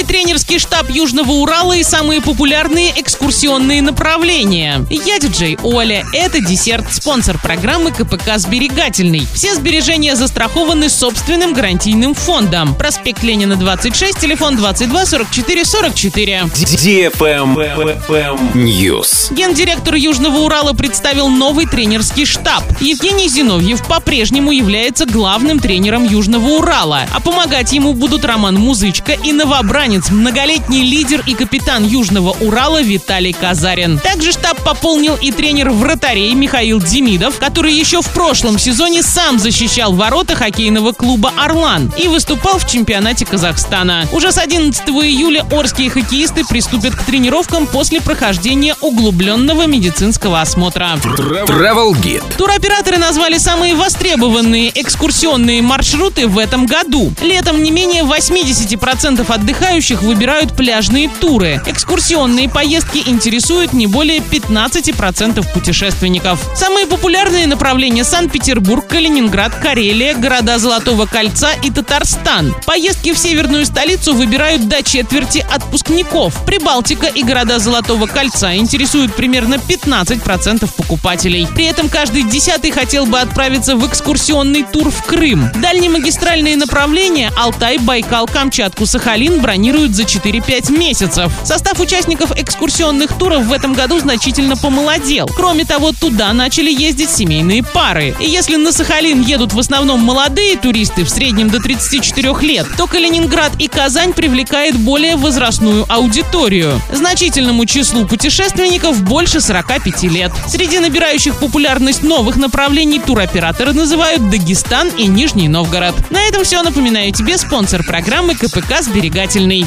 Новый тренерский штаб Южного Урала и самые популярные экскурсионные направления. Я диджей Оля. Это десерт, спонсор программы КПК «Сберегательный». Все сбережения застрахованы собственным гарантийным фондом. Проспект Ленина, 26, телефон 22 44 44. News. Гендиректор Южного Урала представил новый тренерский штаб. Евгений Зиновьев по-прежнему является главным тренером Южного Урала, а помогать ему будут Роман Музычка и новобранец, многолетний лидер и капитан Южного Урала Виталий Казарин. Также штаб пополнил и тренер вратарей Михаил Демидов, который еще в прошлом сезоне сам защищал ворота хоккейного клуба «Орлан» и выступал в чемпионате Казахстана. Уже с 11 июля орские хоккеисты приступят к тренировкам после прохождения углубленного медицинского осмотра. Travel Guide. Туроператоры назвали самые востребованные экскурсионные маршруты в этом году. Летом не менее 80% отдыхающих выбирают пляжные туры. Экскурсионные поездки интересуют не более 15% путешественников. Самые популярные направления Санкт-Петербург, Калининград, Карелия, города Золотого кольца и Татарстан. Поездки в северную столицу выбирают до четверти отпускников. Прибалтика и города Золотого кольца интересуют примерно 15% покупателей. При этом каждый десятый хотел бы отправиться в экскурсионный тур в Крым. Дальнемагистральные направления Алтай, Байкал, Камчатку, Сахалин бронируют за 4-5 месяцев. Состав участников экскурсионных туров в этом году значительно помолодел. Кроме того, туда начали ездить семейные пары. И если на Сахалин едут в основном молодые туристы, в среднем до 34 лет, то Калининград и Казань привлекает более возрастную аудиторию. Значительному числу путешественников больше 45 лет. Среди набирающих популярность новых направлений туроператоры называют Дагестан и Нижний Новгород. На этом все. Напоминаю тебе спонсор программы КПК «Сберегательный».